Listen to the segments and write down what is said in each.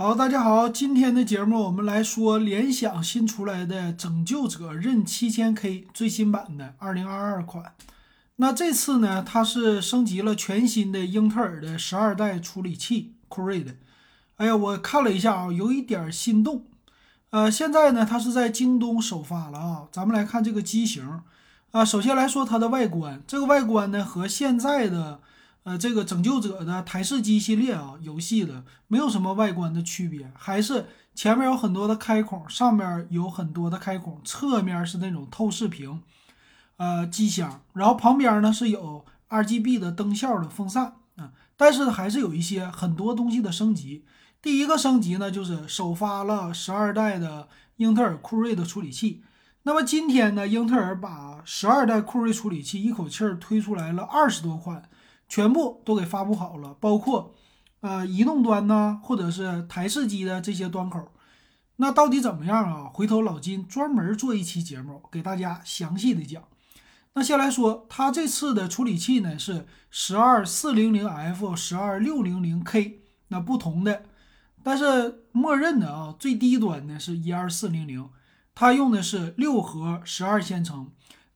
好，大家好，今天的节目我们来说联想新出来的拯救者刃七千 K 最新版的二零二二款。那这次呢，它是升级了全新的英特尔的十二代处理器酷睿的。哎呀，我看了一下啊，有一点心动。呃，现在呢，它是在京东首发了啊。咱们来看这个机型啊，首先来说它的外观，这个外观呢和现在的。呃，这个拯救者的台式机系列啊，游戏的没有什么外观的区别，还是前面有很多的开孔，上面有很多的开孔，侧面是那种透视屏，呃，机箱，然后旁边呢是有 RGB 的灯效的风扇啊，但是还是有一些很多东西的升级。第一个升级呢，就是首发了十二代的英特尔酷睿的处理器。那么今天呢，英特尔把十二代酷睿处理器一口气儿推出来了二十多款。全部都给发布好了，包括，呃，移动端呢，或者是台式机的这些端口，那到底怎么样啊？回头老金专门做一期节目给大家详细的讲。那先来说，它这次的处理器呢是十二四零零 F、十二六零零 K，那不同的，但是默认的啊，最低端呢是一二四零零，它用的是六核十二线程。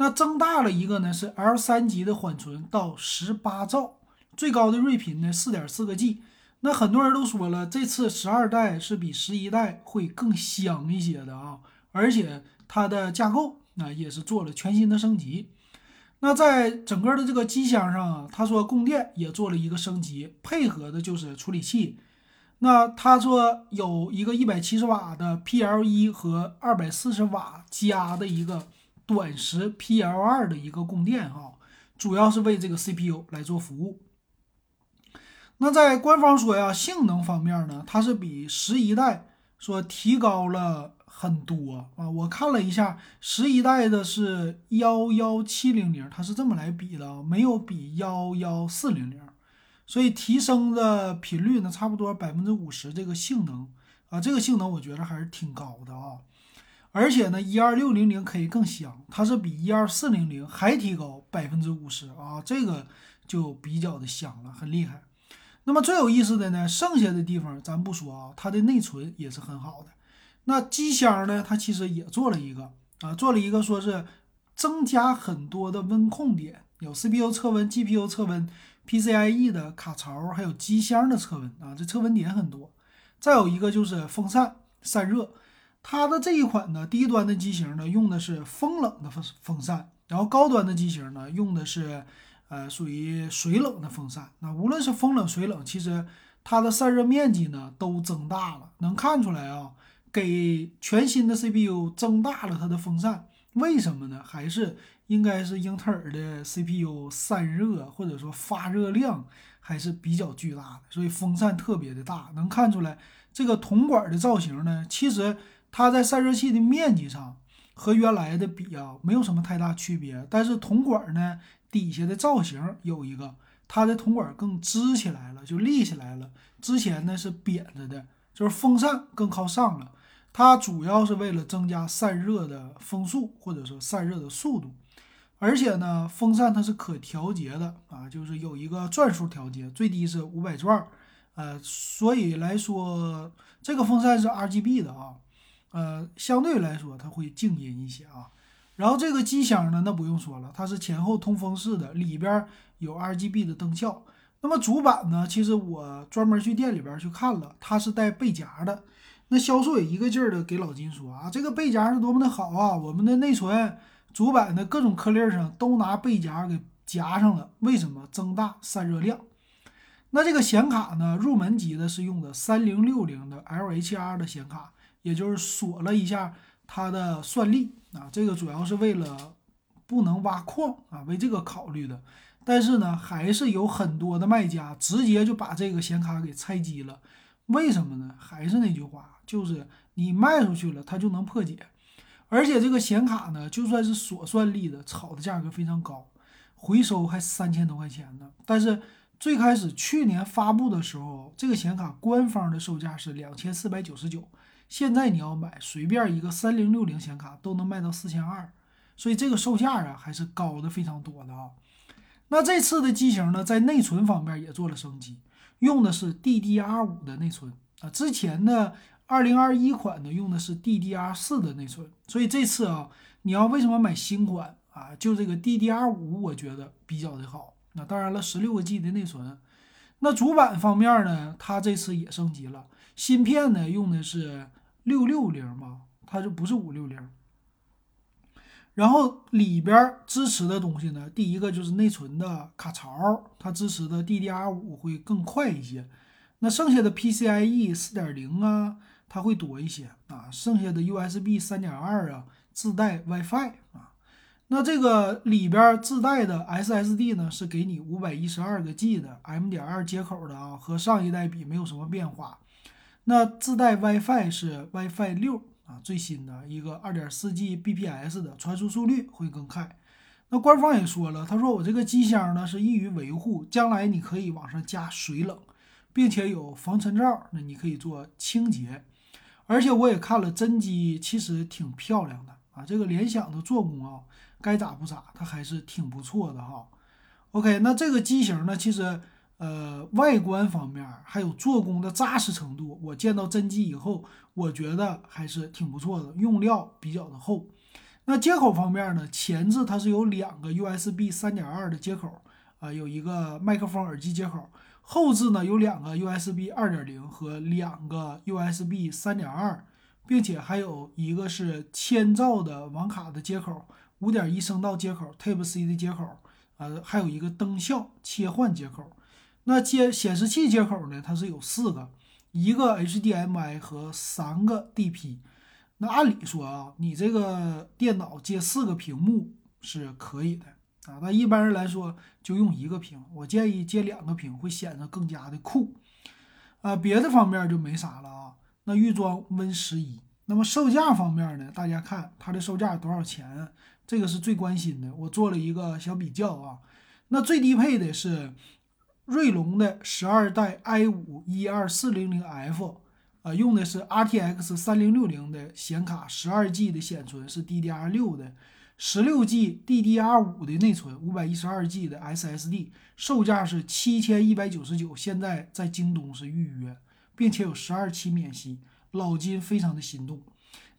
那增大了一个呢，是 L 三级的缓存到十八兆，最高的睿频呢四点四个 G。那很多人都说了，这次十二代是比十一代会更香一些的啊，而且它的架构那也是做了全新的升级。那在整个的这个机箱上啊，他说供电也做了一个升级，配合的就是处理器。那他说有一个一百七十瓦的 PLE 和二百四十瓦加的一个。短时 PL2 的一个供电哈，主要是为这个 CPU 来做服务。那在官方说呀，性能方面呢，它是比十一代说提高了很多啊。我看了一下，十一代的是幺幺七零零，它是这么来比的，没有比幺幺四零零，所以提升的频率呢，差不多百分之五十。这个性能啊，这个性能我觉得还是挺高的啊。而且呢，一二六零零 K 更香，它是比一二四零零还提高百分之五十啊，这个就比较的香了，很厉害。那么最有意思的呢，剩下的地方咱不说啊，它的内存也是很好的。那机箱呢，它其实也做了一个啊，做了一个说是增加很多的温控点，有 CPU 测温、GPU 测温、PCIe 的卡槽，还有机箱的测温啊，这测温点很多。再有一个就是风扇散热。它的这一款呢，低端的机型呢，用的是风冷的风风扇，然后高端的机型呢，用的是呃属于水冷的风扇。那无论是风冷水冷，其实它的散热面积呢都增大了，能看出来啊，给全新的 CPU 增大了它的风扇。为什么呢？还是应该是英特尔的 CPU 散热或者说发热量还是比较巨大的，所以风扇特别的大。能看出来这个铜管的造型呢，其实。它在散热器的面积上和原来的比啊，没有什么太大区别。但是铜管呢，底下的造型有一个，它的铜管更支起来了，就立起来了。之前呢是扁着的，就是风扇更靠上了。它主要是为了增加散热的风速或者说散热的速度。而且呢，风扇它是可调节的啊，就是有一个转速调节，最低是五百转。呃，所以来说，这个风扇是 RGB 的啊。呃，相对来说它会静音一些啊。然后这个机箱呢，那不用说了，它是前后通风式的，里边有 RGB 的灯效。那么主板呢，其实我专门去店里边去看了，它是带背夹的。那销售也一个劲儿的给老金说啊，这个背夹是多么的好啊，我们的内存、主板的各种颗粒上都拿背夹给夹上了。为什么？增大散热量。那这个显卡呢，入门级的是用的三零六零的 LHR 的显卡。也就是锁了一下它的算力啊，这个主要是为了不能挖矿啊，为这个考虑的。但是呢，还是有很多的卖家直接就把这个显卡给拆机了。为什么呢？还是那句话，就是你卖出去了，它就能破解。而且这个显卡呢，就算是锁算力的，炒的价格非常高，回收还三千多块钱呢。但是最开始去年发布的时候，这个显卡官方的售价是两千四百九十九。现在你要买随便一个三零六零显卡都能卖到四千二，所以这个售价啊还是高的非常多的啊。那这次的机型呢，在内存方面也做了升级，用的是 DDR 五的内存啊。之前的二零二一款呢用的是 DDR 四的内存，所以这次啊，你要为什么买新款啊？就这个 DDR 五，我觉得比较的好。那当然了，十六个 G 的内存。那主板方面呢，它这次也升级了，芯片呢用的是六六零嘛，它就不是五六零。然后里边支持的东西呢，第一个就是内存的卡槽，它支持的 DDR 五会更快一些。那剩下的 PCIe 四点零啊，它会多一些啊。剩下的 USB 三点二啊，自带 WiFi 啊。那这个里边自带的 SSD 呢，是给你五百一十二个 G 的 M 点二接口的啊，和上一代比没有什么变化。那自带 WiFi 是 WiFi 六。啊，最新的一个二点四 G bps 的传输速率会更快。那官方也说了，他说我这个机箱呢是易于维护，将来你可以往上加水冷，并且有防尘罩，那你可以做清洁。而且我也看了真机，其实挺漂亮的啊。这个联想的做工啊，该咋不咋，它还是挺不错的哈。OK，那这个机型呢，其实。呃，外观方面还有做工的扎实程度，我见到真机以后，我觉得还是挺不错的，用料比较的厚。那接口方面呢，前置它是有两个 USB 三点二的接口啊，有一个麦克风耳机接口；后置呢有两个 USB 二点零和两个 USB 三点二，并且还有一个是千兆的网卡的接口，五点一声道接口，Type C 的接口，呃，还有一个灯效切换接口。那接显示器接口呢？它是有四个，一个 HDMI 和三个 DP。那按理说啊，你这个电脑接四个屏幕是可以的啊。那一般人来说就用一个屏，我建议接两个屏会显得更加的酷啊。别的方面就没啥了啊。那预装 Win 十一。那么售价方面呢？大家看它的售价多少钱？这个是最关心的。我做了一个小比较啊。那最低配的是。锐龙的十二代 i 五一二四零零 F，啊，用的是 RTX 三零六零的显卡，十二 G 的显存是 DDR 六的，十六 G DDR 五的内存，五百一十二 G 的 SSD，售价是七千一百九十九，现在在京东是预约，并且有十二期免息，老金非常的心动。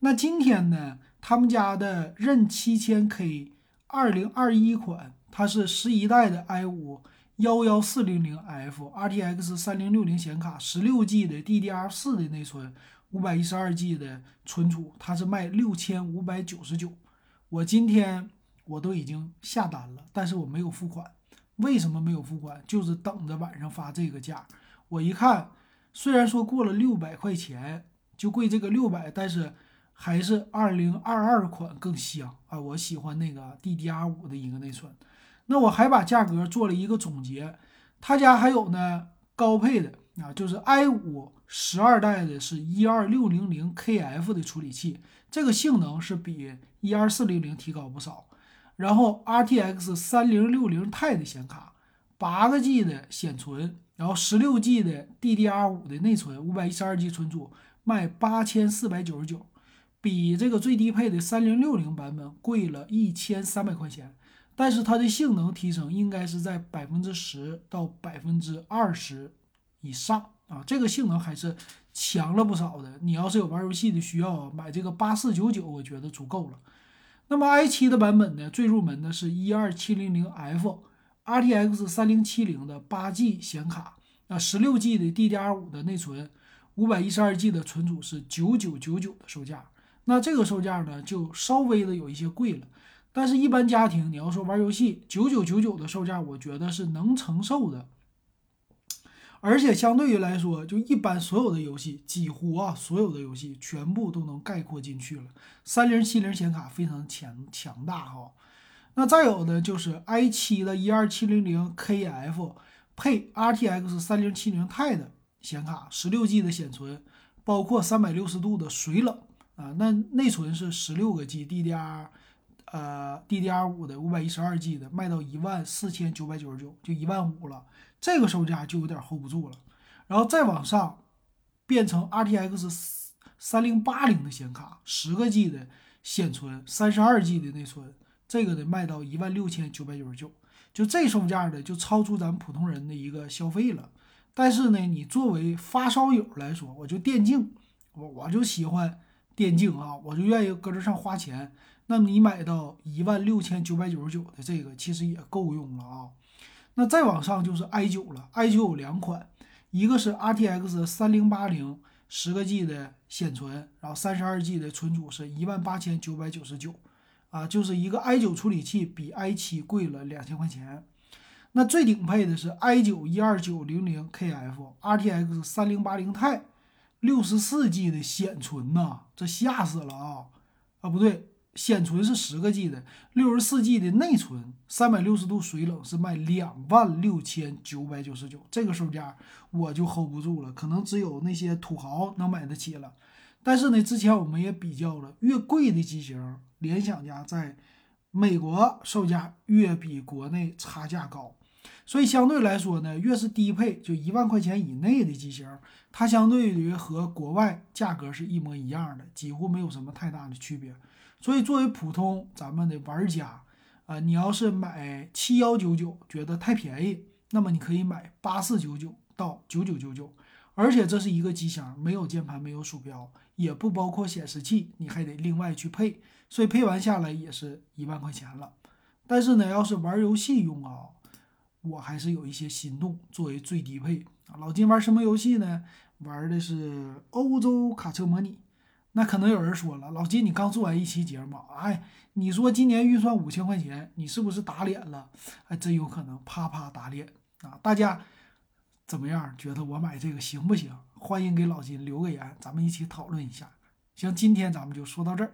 那今天呢，他们家的任七千 K 二零二一款，它是十一代的 i 五。幺幺四零零 F RTX 三零六零显卡，十六 G 的 DDR 四的内存，五百一十二 G 的存储，它是卖六千五百九十九。我今天我都已经下单了，但是我没有付款。为什么没有付款？就是等着晚上发这个价。我一看，虽然说过了六百块钱就贵这个六百，但是还是二零二二款更香啊！我喜欢那个 DDR 五的一个内存。那我还把价格做了一个总结，他家还有呢高配的啊，就是 i 五十二代的是一二六零零 KF 的处理器，这个性能是比一二四零零提高不少。然后 RTX 三零六零 Ti 的显卡，八个 G 的显存，然后十六 G 的 DDR 五的内存，五百一十二 G 存储，卖八千四百九十九，比这个最低配的三零六零版本贵了一千三百块钱。但是它的性能提升应该是在百分之十到百分之二十以上啊，这个性能还是强了不少的。你要是有玩游戏的需要啊，买这个八四九九，我觉得足够了。那么 i 七的版本呢，最入门的是一二七零零 F，RTX 三零七零的八 G 显卡，那十六 G 的 DDR 五的内存，五百一十二 G 的存储是九九九九的售价。那这个售价呢，就稍微的有一些贵了。但是，一般家庭你要说玩游戏，九九九九的售价，我觉得是能承受的。而且，相对于来说，就一般所有的游戏，几乎啊所有的游戏全部都能概括进去了。三零七零显卡非常强强大哈。那再有呢就是 i 七的一二七零零 KF 配 RTX 三零七零 Ti 的显卡，十六 G 的显存，包括三百六十度的水冷啊。那内存是十六个 G DDR。呃，DDR 五的五百一十二 G 的卖到一万四千九百九十九，就一万五了，这个售价就有点 hold 不住了。然后再往上变成 RTX 三零八零的显卡，十个 G 的显存，三十二 G 的内存，这个得卖到一万六千九百九十九，就这售价的就超出咱们普通人的一个消费了。但是呢，你作为发烧友来说，我就电竞，我我就喜欢电竞啊，我就愿意搁这上花钱。那你买到一万六千九百九十九的这个，其实也够用了啊。那再往上就是 i 九了，i 九有两款，一个是 RTX 三零八零十个 G 的显存，然后三十二 G 的存储是一万八千九百九十九，啊，就是一个 i 九处理器比 i 七贵了两千块钱。那最顶配的是 i 九一二九零零 KF RTX 三零八零钛六十四 G 的显存呐，这吓死了啊！啊，不对。显存是十个 G 的，六十四 G 的内存，三百六十度水冷是卖两万六千九百九十九，这个售价我就 hold 不住了，可能只有那些土豪能买得起了。但是呢，之前我们也比较了，越贵的机型，联想家在美国售价越比国内差价高，所以相对来说呢，越是低配就一万块钱以内的机型，它相对于和国外价格是一模一样的，几乎没有什么太大的区别。所以，作为普通咱们的玩家，啊，你要是买七幺九九觉得太便宜，那么你可以买八四九九到九九九九，而且这是一个机箱，没有键盘，没有鼠标，也不包括显示器，你还得另外去配，所以配完下来也是一万块钱了。但是呢，要是玩游戏用啊，我还是有一些心动。作为最低配啊，老金玩什么游戏呢？玩的是欧洲卡车模拟。那可能有人说了，老金，你刚做完一期节目，哎，你说今年预算五千块钱，你是不是打脸了？哎，真有可能，啪啪打脸啊！大家怎么样？觉得我买这个行不行？欢迎给老金留个言，咱们一起讨论一下。行，今天咱们就说到这儿。